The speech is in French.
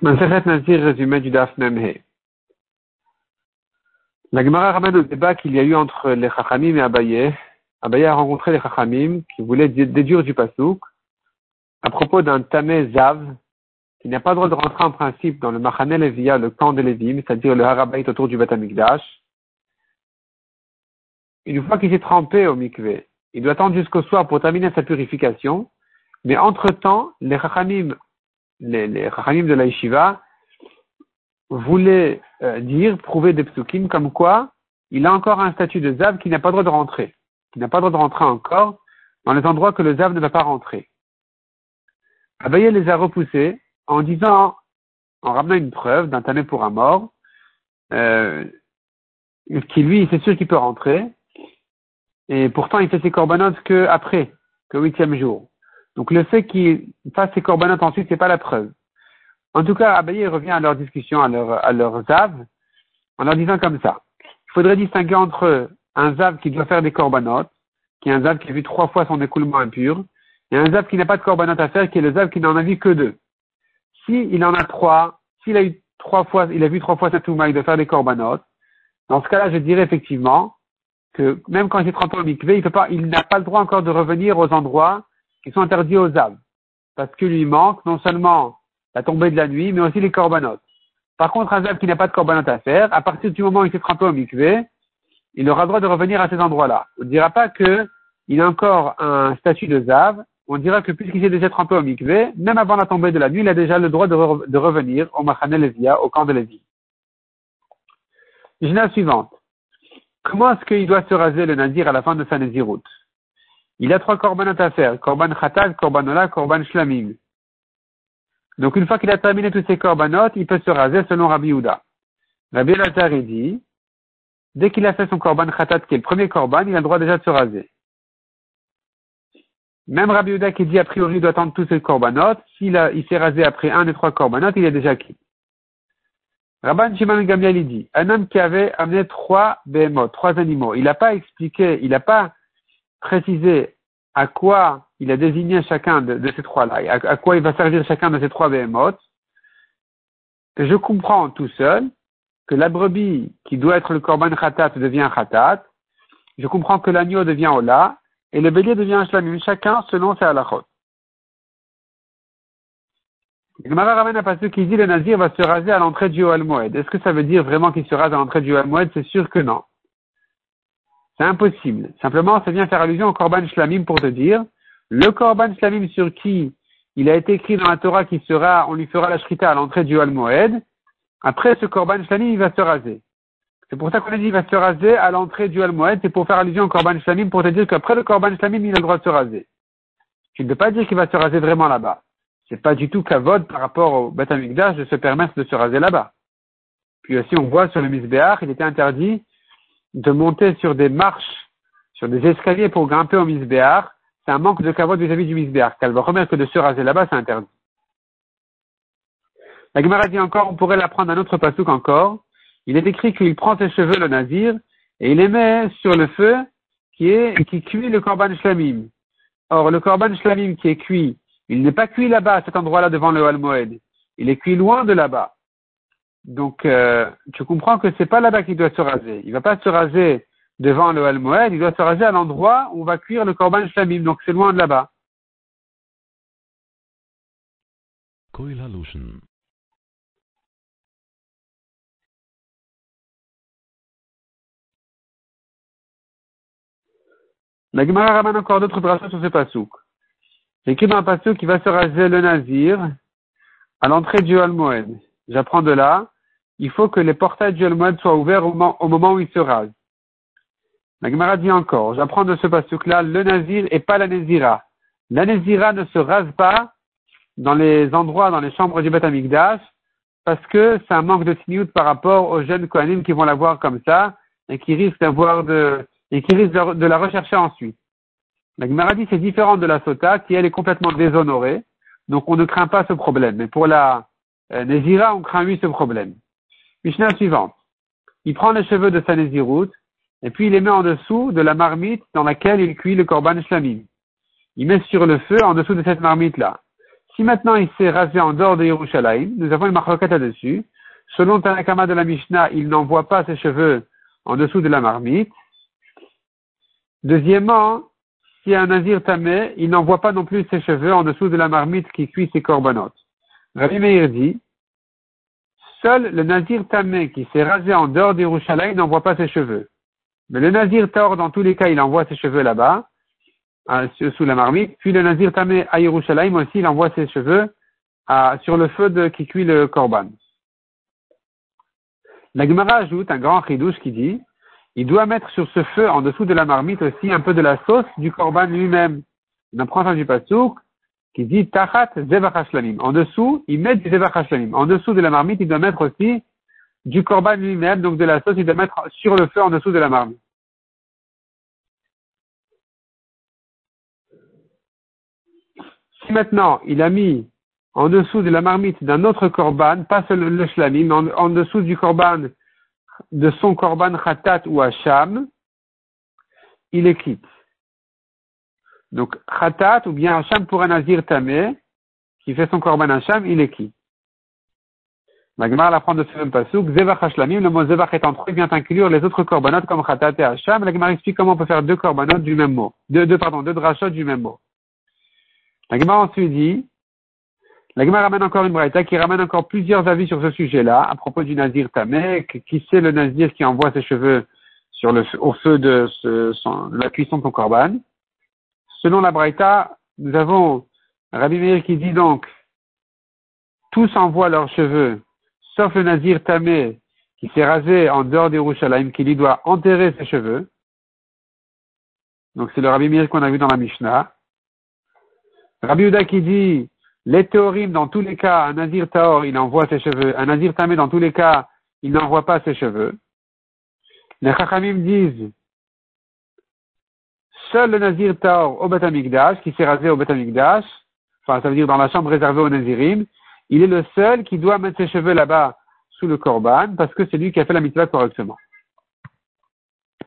Maseret Nazir, résumé du Daf Memhe. La Gemara ramène au débat qu'il y a eu entre les Chachamim et Abaye. Abaye a rencontré les Chachamim qui voulaient déduire du Pasouk à propos d'un Tamé Zav qui n'a pas le droit de rentrer en principe dans le Machane Levia, le camp de Lévim, c'est-à-dire le Harabait autour du Batamikdash. Une fois qu'il s'est trempé au mikvé, il doit attendre jusqu'au soir pour terminer sa purification. Mais entre-temps, les Chachamim les, les de la Yeshiva voulaient euh, dire, prouver des psukim comme quoi il a encore un statut de Zav qui n'a pas le droit de rentrer, qui n'a pas le droit de rentrer encore dans les endroits que le Zav ne va pas rentrer. Abaye les a repoussés en disant, en ramenant une preuve d'un tamé pour un mort, euh, qui lui, c'est sûr qu'il peut rentrer, et pourtant il fait ses corbanotes que après, que huitième jour. Donc le fait qu'ils fassent ces corbanotes ensuite, c'est pas la preuve. En tout cas, Abaye revient à leur discussion, à leur, à leur zav, en leur disant comme ça. Il faudrait distinguer entre un zav qui doit faire des corbanotes, qui est un zav qui a vu trois fois son écoulement impur, et un zav qui n'a pas de corbanotes à faire, qui est le zav qui n'en a vu que deux. S'il il en a trois, s'il a eu trois fois, il a vu trois fois sa touma, il doit faire des corbanotes, dans ce cas-là, je dirais effectivement que même quand il est 30 ans au mikvé, il n'a pas le droit encore de revenir aux endroits qui sont interdits aux âmes, parce qu'il lui manque non seulement la tombée de la nuit, mais aussi les corbanotes. Par contre, un zav qui n'a pas de corbanotes à faire, à partir du moment où il s'est trempé au mikvé, il aura le droit de revenir à ces endroits-là. On ne dira pas qu'il a encore un statut de zav, on dira que puisqu'il s'est déjà trempé au mikvé, même avant la tombée de la nuit, il a déjà le droit de, revenir au Machane Levia, au camp de Lévi. la suivante. Comment est-ce qu'il doit se raser le nadir à la fin de sa naziroute il a trois korbanot à faire. Korban khatat, korban ola, korban shlamim. Donc une fois qu'il a terminé tous ces korbanot, il peut se raser selon Rabbi Houda. Rabbi Lazar dit, dès qu'il a fait son korban khatat, qui est le premier korban, il a le droit déjà de se raser. Même Rabbi Houda qui dit a priori il doit attendre tous ces korbanot, s'il il s'est rasé après un des trois korbanot, il est déjà acquis. Rabban Shimon Gamliel dit, un homme qui avait amené trois behemoth, trois animaux, il n'a pas expliqué, il n'a pas préciser à quoi il a désigné chacun de, ces trois-là, à, quoi il va servir chacun de ces trois behemoths, je comprends tout seul que la brebis qui doit être le korban khatat devient khatat, je comprends que l'agneau devient ola, et le bélier devient shlamim, chacun selon ses halachot. Le ramène un passage qui dit le nazir va se raser à l'entrée du Moed. Est-ce que ça veut dire vraiment qu'il se rase à l'entrée du Moed C'est sûr que non. C'est impossible. Simplement, ça vient faire allusion au Korban Shlamim pour te dire, le Korban Shlamim sur qui il a été écrit dans la Torah qui sera, on lui fera la shrita à l'entrée du Al Moed, après ce Korban Shlamim, il va se raser. C'est pour ça qu'on a dit il va se raser à l'entrée du Al Moed, c'est pour faire allusion au Korban Shlamim pour te dire qu'après le Korban Shlamim, il a le droit de se raser. Tu ne peux pas dire qu'il va se raser vraiment là-bas. C'est pas du tout kavod par rapport au Beth de se permettre de se raser là-bas. Puis aussi, on voit sur le Misbéach, il était interdit de monter sur des marches, sur des escaliers pour grimper au misbéar, c'est un manque de cavote vis-à-vis du misbéar. Qu'elle va remettre que de se raser là-bas, c'est interdit. La Gemara dit encore, on pourrait l'apprendre un autre pasouk encore. Il est écrit qu'il prend ses cheveux, le nazir, et il les met sur le feu qui est, qui cuit le korban shlamim. Or, le korban shlamim qui est cuit, il n'est pas cuit là-bas, à cet endroit-là devant le Al-Moed. Il est cuit loin de là-bas. Donc, euh, tu comprends que c'est pas là-bas qu'il doit se raser. Il va pas se raser devant le Al-Moed, il doit se raser à l'endroit où on va cuire le Korban Shlamim. Donc, c'est loin de là-bas. La Gemara ramène encore d'autres bracelets sur ce pasouk. C'est écrit dans un pasouk qui va se raser le Nazir à l'entrée du Al-Moed. J'apprends de là il faut que les portails du Moed soient ouverts au moment, où il se rase. La Gemara dit encore, j'apprends de ce passage-là, le Nazir et pas la Nézira. La Nézira ne se rase pas dans les endroits, dans les chambres du Beth Amikdash, parce que c'est un manque de tiniout par rapport aux jeunes Kohanim qui vont la voir comme ça, et qui risquent d'avoir de, et qui risquent de, la rechercher ensuite. La Gemara dit c'est différent de la Sota, qui elle est complètement déshonorée, donc on ne craint pas ce problème. Mais pour la euh, Nézira, on craint oui ce problème. Mishnah suivante. Il prend les cheveux de sa nésiroute, et puis il les met en dessous de la marmite dans laquelle il cuit le korban shlamim. Il met sur le feu en dessous de cette marmite-là. Si maintenant il s'est rasé en dehors de Yerushalayim, nous avons une marloquette là-dessus. Selon Tanakama de la Mishnah, il n'envoie pas ses cheveux en dessous de la marmite. Deuxièmement, si un nazir tamé, il n'envoie pas non plus ses cheveux en dessous de la marmite qui cuit ses corbanotes. Rabbi Meir dit, seul le nazir tamé qui s'est rasé en dehors d'Yerushalayim n'envoie pas ses cheveux. Mais le nazir taor, dans tous les cas, il envoie ses cheveux là-bas, sous la marmite. Puis le nazir tamé à Yerushalayim aussi, il envoie ses cheveux sur le feu qui cuit le korban. La Gemara ajoute un grand chidouche qui dit, il doit mettre sur ce feu, en dessous de la marmite aussi, un peu de la sauce du korban lui-même. On apprend ça du pasouk qui dit tachat zevach En dessous, il met du zevach En dessous de la marmite, il doit mettre aussi du korban lui-même, donc de la sauce, il doit mettre sur le feu en dessous de la marmite. Si maintenant il a mis en dessous de la marmite d'un autre korban, pas le, le shlamim, mais en, dessous du korban, de son korban khatat ou hacham, il est quitte. Donc, khatat ou bien hacham pour un nazir tamé, qui fait son korban hacham, il est quitte. La Gemara l'apprend de ce même pasuk, zevach hashlamim, le mot zevach est entre il vient inclure les autres korbanot comme khatat et hacham. La Gemara explique comment on peut faire deux korbanot du même mot, deux, pardon, deux drachot du même mot. La Gemara ensuite dit, la Gemara ramène encore une braïta qui ramène encore plusieurs avis sur ce sujet-là, à propos du nazir tamé, qui c'est le nazir qui envoie ses cheveux sur le, au feu de, la cuisson de son korban. Selon la braïta, nous avons Rabbi Meir qui dit donc, tous envoient leurs cheveux, sauf le nazir tamé, qui s'est rasé en dehors des Rouchalaim, qui lui doit enterrer ses cheveux. Donc c'est le Rabbi Meir qu'on a vu dans la Mishnah. Rabbi Uda qui dit, les théorim, dans tous les cas, un nazir taor, il envoie ses cheveux. Un nazir tamé, dans tous les cas, il n'envoie pas ses cheveux. Les chachamim disent, seul le nazir taor au Batamikdash, qui s'est rasé au Batamikdash, enfin, ça veut dire dans la chambre réservée aux nazirim, il est le seul qui doit mettre ses cheveux là-bas sous le korban, parce que c'est lui qui a fait la mitzvah correctement.